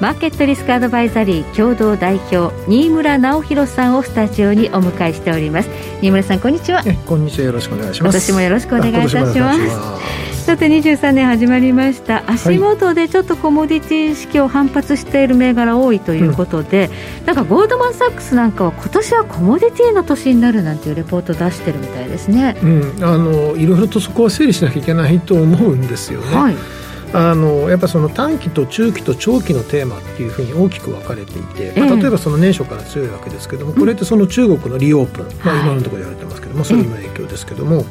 マーケットリスクアドバイザリー共同代表新村直弘さんをスタジオにお迎えしております。新村さんこんにちは。こんにちは。よろしくお願いします。今年もよろしくお願いいたします。さて23年始まりました。足元でちょっとコモディティ意識を反発している銘柄多いということで、うん、なんかゴールドマン・サックスなんかは今年はコモディティの年になるなんていうレポート出してるみたいですね、うん、あのいろいろとそこは整理しなきゃいけないと思うんですよね、はいあのやっぱその短期と中期と長期のテーマっていうふうに大きく分かれていて、まあ、例えばその年初から強いわけですけども、これってその中国のリオープン、まあ、今のところ言われてますけども、それの影響ですけども、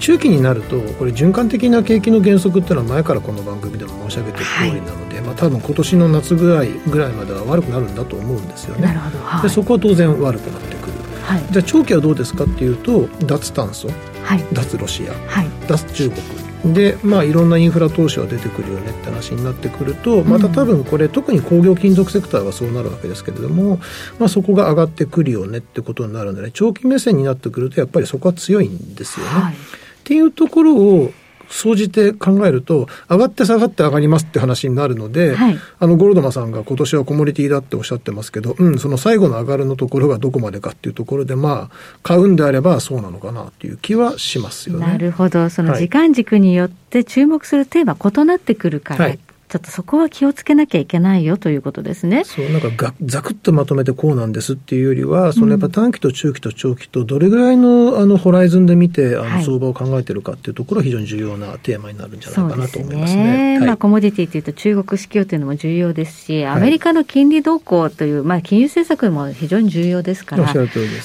中期になるとこれ循環的な景気の減速っていうのは前からこの番組でも申し上げている通りなので、まあ、多分今年の夏ぐらいぐらいまでは悪くなるんだと思うんですよね。でそこは当然悪くなってくる。はい、じゃあ長期はどうですかっていうと脱炭素、はい、脱ロシア、はい、脱中国でまあいろんなインフラ投資は出てくるよねって話になってくるとまた多分これ、特に工業金属セクターはそうなるわけですけれども、まあ、そこが上がってくるよねってことになるので長期目線になってくるとやっぱりそこは強いんですよね。はい、っていうところを総じて考えると、上がって下がって上がりますって話になるので、はい、あのゴールドマンさんが今年はコモディティだっておっしゃってますけど、うん、その最後の上がるのところがどこまでかっていうところで、まあ、買うんであればそうなのかなっていう気はしますよね。なるほど。その時間軸によって注目するテーマ異なってくるから、はいちょっとそこは気をつけなきゃいけないよということですね。そう、なんかがざくっとまとめてこうなんですっていうよりは、そのやっぱ短期と中期と長期とどれぐらいのあのホライズンで見て、あの相場を考えてるかっていうところは非常に重要なテーマになるんじゃないかなと思いますね。まあコモディティというと中国市況というのも重要ですし、アメリカの金利動向という、まあ金融政策も非常に重要ですから、ま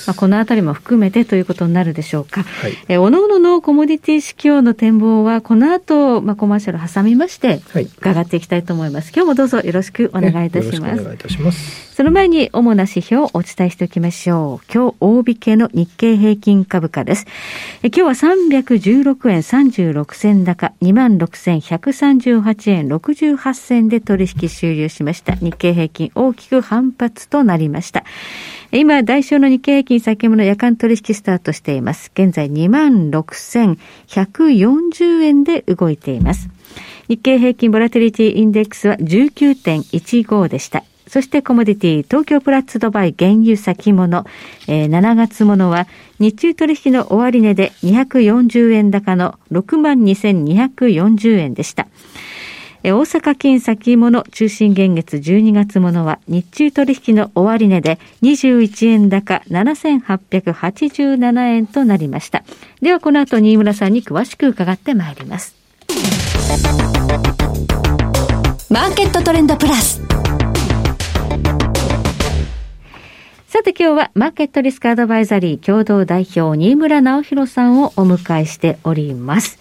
あこのあたりも含めてということになるでしょうか。はい、えおのおののコモディティ市況の展望はこの後、まあコマーシャル挟みまして、伺っていきたいと思います。今日もどうぞよろしくお願いいたします。お願いいたします。その前に主な指標をお伝えしておきましょう。今日大引けの日経平均株価です。え今日は316円36銭高、26,138円68銭で取引終了しました。日経平均大きく反発となりました。今、代償の日経平均先物夜間取引スタートしています。現在26,140円で動いています。日経平均ボラティリティインデックスは19.15でした。そしてコモディティ、東京プラッツドバイ原油先物、えー、7月もは日中取引の終値で240円高の62,240円でした。大阪金先物中心現月12月ものは日中取引の終値で21円高7887円となりました。ではこの後新村さんに詳しく伺ってまいります。マーケットトレンドプラス。さて今日はマーケットリスクアドバイザリー共同代表新村直弘さんをお迎えしております。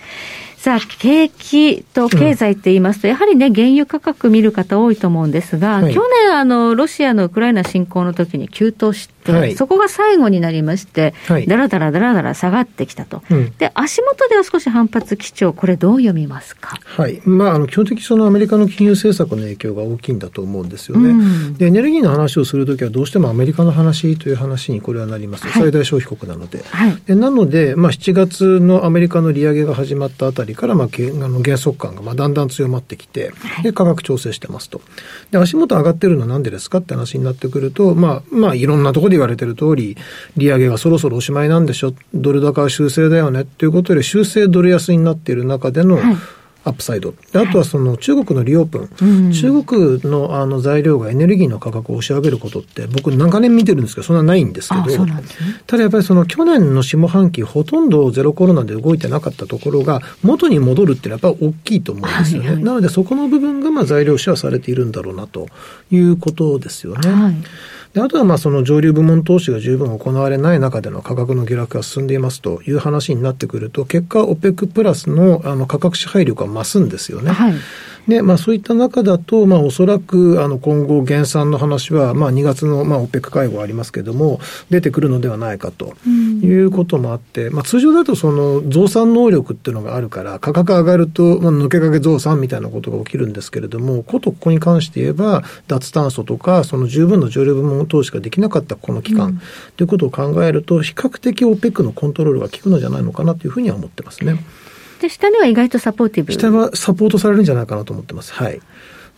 さあ、景気と経済って言いますと、うん、やはりね、原油価格見る方多いと思うんですが、はい、去年、あの、ロシアのウクライナ侵攻の時に急騰して、はい、そこが最後になりまして、はい、だらだらだらだら下がってきたと。うん、で、足元では少し反発基調、これどう読みますか？はい。まあ、あの、基本的にそのアメリカの金融政策の影響が大きいんだと思うんですよね。うん、で、エネルギーの話をするときはどうしてもアメリカの話という話にこれはなります。最大消費国なので。でなので、まあ、7月のアメリカの利上げが始まったあたりから、まあ、あの減速感がまあだんだん強まってきて、で、価格調整してますと。で、足元上がってるのはなんでですかって話になってくると、まあ、まあ、いろんなところで言われてる通り、利上げがそろそろおしまいなんでしょ、ドル高は修正だよね。っていうことで、修正ドル安になっている中での、はい。アップサイド。あとはその中国のリオープン。うん、中国のあの材料がエネルギーの価格を押し上げることって、僕長年見てるんですけど、そんなないんですけど、ね、ただやっぱりその去年の下半期、ほとんどゼロコロナで動いてなかったところが、元に戻るっていうのはやっぱり大きいと思うんですよね。はいはい、なのでそこの部分がまあ材料視はされているんだろうなということですよね。はいであとはまあその上流部門投資が十分行われない中での価格の下落が進んでいますという話になってくると、結果、OPEC プラスのあの価格支配力は増すんですよね。はいで、まあそういった中だと、まあおそらく、あの、今後減産の話は、まあ2月の、まあ OPEC 会合ありますけれども、出てくるのではないかということもあって、まあ通常だとその増産能力っていうのがあるから、価格上がると、まあ抜けかけ増産みたいなことが起きるんですけれども、ことここに関して言えば、脱炭素とか、その十分な上流部門投資ができなかったこの期間、ということを考えると、比較的 OPEC のコントロールが効くのじゃないのかなというふうには思ってますね。で、下には意外とサポーティブ下はサポートされるんじゃないかなと思ってます。はい。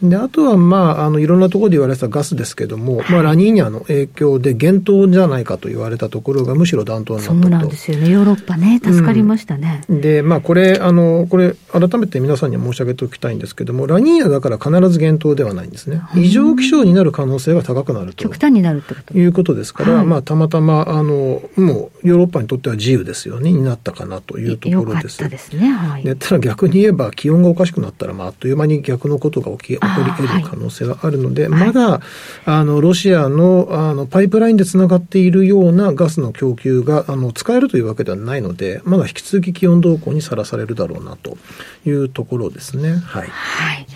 で、あとは、まあ、あの、いろんなところで言われてたガスですけども、まあ、ラニーニャの影響で減糖じゃないかと言われたところがむしろ暖冬になったと。そうなんですよね。ヨーロッパね、助かりましたね。うん、で、まあ、これ、あの、これ、改めて皆さんに申し上げておきたいんですけども、ラニーニャだから必ず減糖ではないんですね。異常気象になる可能性が高くなると。極端になるってこと？いうことですから、はい、まあ、たまたま、あの、もう、ヨーロッパにとっては自由ですよね、になったかなというところです。よですね。はい。で、ただ逆に言えば、気温がおかしくなったら、まあ、あっという間に逆のことが起き、起こり得る可能性性があるので、まだ、あの、ロシアの、あの、パイプラインでつながっているようなガスの供給が、あの、使えるというわけではないので、まだ引き続き気温動向にさらされるだろうなというところですね。はい。はい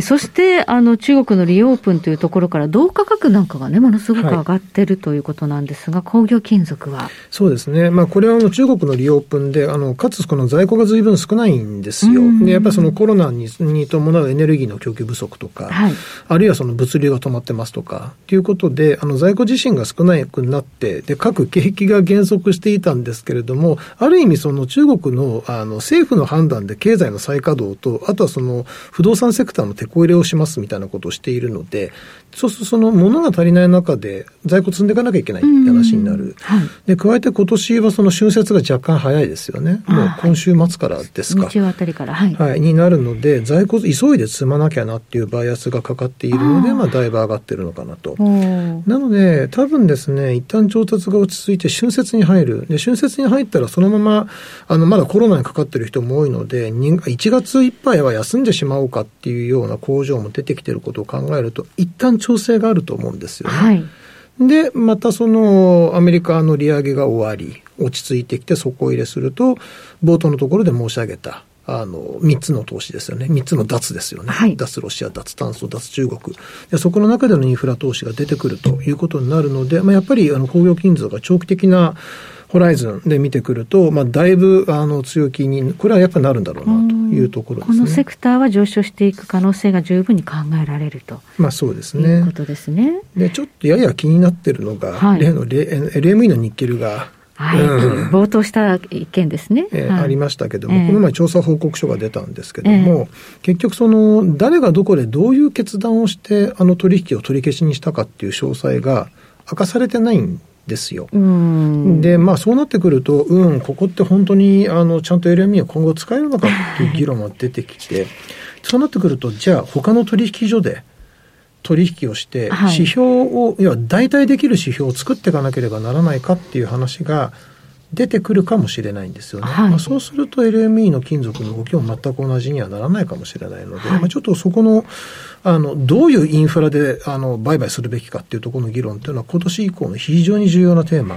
そしてあの中国のリオープンというところから、銅価格なんかがね、ものすごく上がってるということなんですが、はい、工業金属は。そうですね、まあ、これはあの中国のリオープンで、あのかつこの在庫がずいぶん少ないんですよ。でやっぱりそのコロナにに伴うエネルギーの供給不足とか、はい、あるいはその物流が止まってますとか、ということで、あの在庫自身が少なくなって、で各景気が減速していたんですけれども、ある意味、その中国のあの政府の判断で経済の再稼働と、あとはその不動産セクターの手こ入れをしますみたいなことをしているので、そうするとその物が足りない中で在庫積んでいかなきゃいけないって話になる。はい、で、加えて今年はその春節が若干早いですよね。もう今週末からですか。日曜あたりから、はい。はい、になるので、在庫急いで積まなきゃなっていうバイアスがかかっているので、あまあだいぶ上がってるのかなと。なので、多分ですね、一旦調達が落ち着いて春節に入る。で、春節に入ったらそのまま、あの、まだコロナにかかってる人も多いので、1月いっぱいは休んでしまおうかっていうような工場も出てきてることを考えると、一旦調整があると思うんですよね。はい、で、またそのアメリカの利上げが終わり、落ち着いてきて底入れすると、冒頭のところで申し上げた、あの、3つの投資ですよね。3つの脱ですよね。はい、脱ロシア、脱炭素、脱中国。で、そこの中でのインフラ投資が出てくるということになるので、まあ、やっぱりあの工業金属が長期的なホライズンで見てくると、まあ、だいぶあの強気に、これはやっぱりなるんだろうなというところです、ね、このセクターは上昇していく可能性が十分に考えられると、まあ、そうですね。いうことですね。で、ちょっとやや気になってるのが、はい、例の LME のニッケルが、はい、冒頭した意見ですね、えーはい、ありましたけども、えー、この前調査報告書が出たんですけども、えー、結局その誰がどこでどういう決断をしてあの取引を取り消しにしたかっていう詳細が明かされてないんですよ。で、まあそうなってくると、うん、ここって本当にあのちゃんと LME を今後使えるのかっていう議論が出てきて、そうなってくると、じゃあ他の取引所で取引をして、指標を、要は代替できる指標を作っていかなければならないかっていう話が、出てくるかもしれないんですよね。はい、まあ、そうすると LME の金属の動きも全く同じにはならないかもしれないので、はい、まあ、ちょっとそこのあのどういうインフラであの売買するべきかっていうところの議論というのは今年以降の非常に重要なテーマ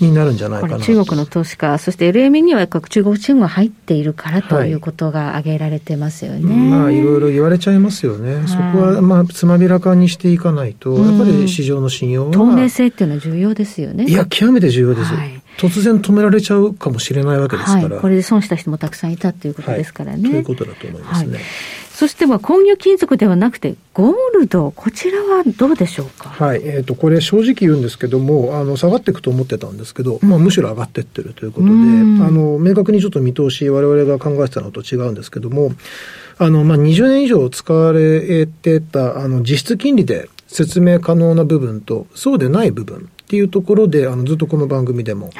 になるんじゃないかな中国の投資家そして LME には中国資本が入っているからということが挙げられてますよね。はい、まあいろいろ言われちゃいますよね。そこはまあつまびらかにしていかないと、やっぱり市場の信用は透明性っていうのは重要ですよね。いや極めて重要です。はい突然止められちゃうかもしれないわけですから、はい、これで損した人もたくさんいたということですからね。はい、ということだと思いますね。はい、そしてまあ工業金属ではなくて、ゴールド、こちらはどうでしょうか？はい、えっ、ー、と、これ正直言うんですけども、あの、下がっていくと思ってたんですけど、まあ、むしろ上がっていってるということで、あの、明確にちょっと見通し、我々が考えてたのと違うんですけども、あの、まあ、20年以上使われてた、あの、実質金利で説明可能な部分と、そうでない部分っていうところで、あのずっとこの番組でも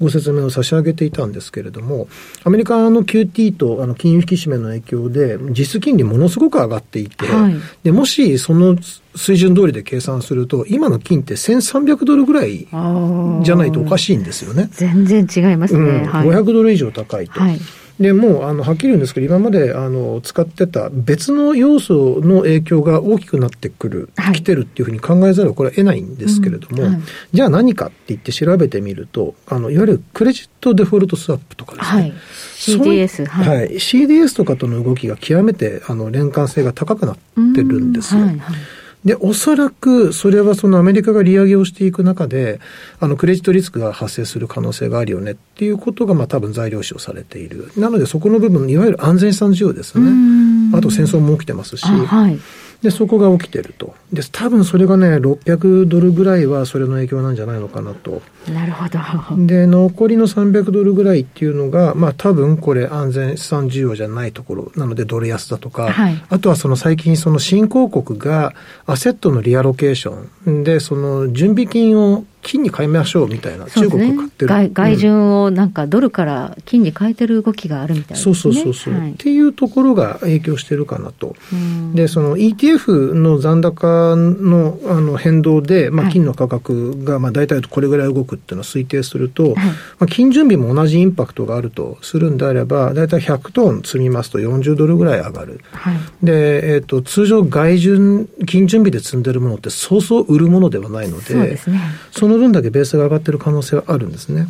ご説明を差し上げていたんですけれども、はい、アメリカの QT とあの金融引き締めの影響で、実質金利ものすごく上がっていて、はい、でもしその水準通りで計算すると、今の金って1300ドルぐらいじゃないとおかしいんですよね。全然違いますね。うん、500ドル以上高いと。はいでもうあのはっきり言うんですけど、今まであの使ってた別の要素の影響が大きくなってくる、はい、来てるっていうふうに考えざるをこれは得ないんですけれども、うん。はい、じゃあ何かって言って調べてみると、あのいわゆるクレジットデフォルトスワップとかですね。はい。CDS、はい、はい、CDS とかとの動きが極めてあの連関性が高くなってるんですよ。はいはいで、おそらく、それはそのアメリカが利上げをしていく中で、あの、クレジットリスクが発生する可能性があるよねっていうことが、まあ多分材料視をされている。なので、そこの部分、いわゆる安全資産需要ですね。あと戦争も起きてますし、はい、で、そこが起きてると。で、多分それがね、600ドルぐらいはそれの影響なんじゃないのかなと。なるほど。で、残りの300ドルぐらいっていうのが、まあ多分これ安全資産需要じゃないところなのでドル安だとか、はい、あとはその最近その新興国がアセットのリアロケーションで、その準備金を金に変えましょうみたいな、中国が買ってる、ね、外順をなんかドルから金に変えてる動きがあるみたいな、ね、そうそうそうそう、はい、っていうところが影響してるかなと。で、その ETF の残高のあの変動で、まあ、金の価格がまあ大体これぐらい動くっていうのを推定すると、はい、まあ、金準備も同じインパクトがあるとするんであれば、大体100トン積みますと40ドルぐらい上がる。はい、で、えっ、ー、と、通常外順、金準備で積んでるものってそうそう売るものではないので、そうですね。そのの分だけベースが上がってる可能性はあるんですね。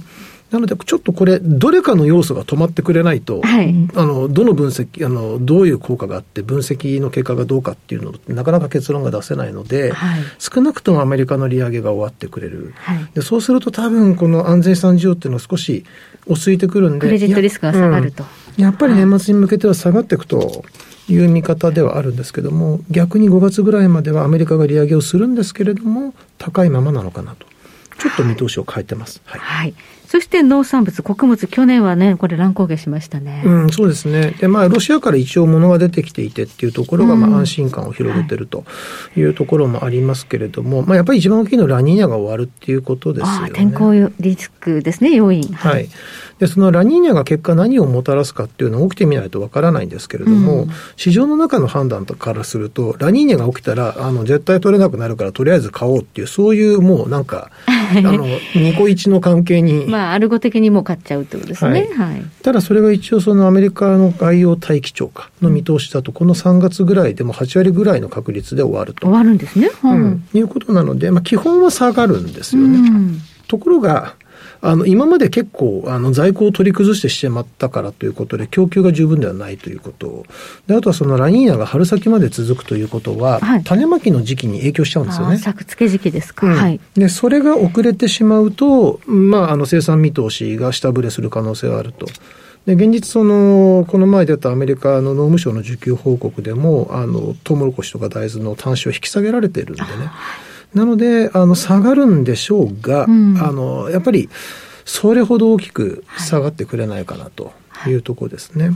なので、ちょっとこれ、どれかの要素が止まってくれないと、はい、あの、どの分析、あの、どういう効果があって、分析の結果がどうかっていうのなかなか結論が出せないので、はい、少なくともアメリカの利上げが終わってくれる。はい、でそうすると多分、この安全資産需要っていうのは少し落ち着いてくるんで。クレジットリスクが下がると。うん、やっぱり年末に向けては下がっていくと、いう見方ではあるんですけども、逆に5月ぐらいまではアメリカが利上げをするんですけれども、高いままなのかなと。ちょっと見通しを変えてます。はい。はい、そして農産物、穀物、去年はね、これ乱高下しましたね。うん、そうですね。で、まあ、ロシアから一応物が出てきていてっていうところが、まあ、安心感を広げてるというところもありますけれども、はい、まあ、やっぱり一番大きいのはラニーニャが終わるっていうことですよね。天候リスクですね、要因。はい、はいで、そのラニーニャが結果何をもたらすかっていうのを起きてみないとわからないんですけれども、うん、市場の中の判断からすると、ラニーニャが起きたら、あの、絶対取れなくなるから、とりあえず買おうっていう、そういうもうなんか、あの、ニコイチの関係に。まあ、アルゴ的にも買っちゃうってことですね。はい。はい、ただ、それが一応そのアメリカの外洋大気庁かの見通しだと、この3月ぐらいでも8割ぐらいの確率で終わると。終わるんですね。うん。いうことなので、まあ、基本は下がるんですよね。うん、ところが、あの、今まで結構、あの、在庫を取り崩してしまったからということで、供給が十分ではないということで、あとはそのラニーニャが春先まで続くということは、はい、種まきの時期に影響しちゃうんですよね。作付け時期ですか。うん、はい。で、それが遅れてしまうと、まあ、あの、生産見通しが下振れする可能性があると。で、現実その、この前出たアメリカの農務省の需給報告でも、あの、トウモロコシとか大豆の端子を引き下げられているんでね。なので、あの、下がるんでしょうが、うん、あの、やっぱり、それほど大きく下がってくれないかなというところですね。はい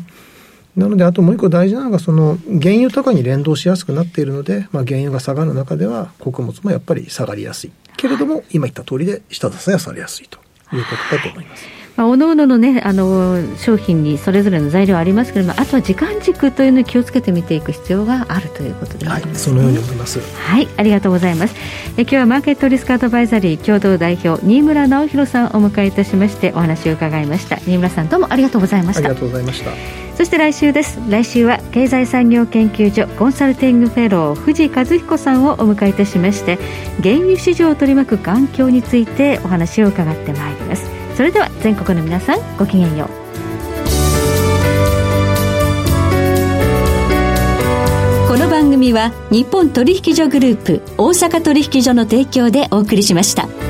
なので、あともう一個大事なのが、その、原油とかに連動しやすくなっているので、まあ、原油が下がる中では、穀物もやっぱり下がりやすい。けれども、今言った通りで、下支えはされやすいということだと思います。まあ、おのおののね、あの、商品にそれぞれの材料ありますけれども、あとは時間軸というのに気をつけて見ていく必要があるということで、ね、はい、そのように思います。はい、ありがとうございます。え今日はマーケットリスクアドバイザリー共同代表、新村直弘さんをお迎えいたしまして、お話を伺いました。新村さん、どうもありがとうございました。ありがとうございました。そして来週です。来週は経済産業研究所コンサルティングフェロー藤井和彦さんをお迎えいたしまして、原油市場を取り巻く環境についてお話を伺ってまいります。それでは全国の皆さんごきげんようこの番組は日本取引所グループ大阪取引所の提供でお送りしました。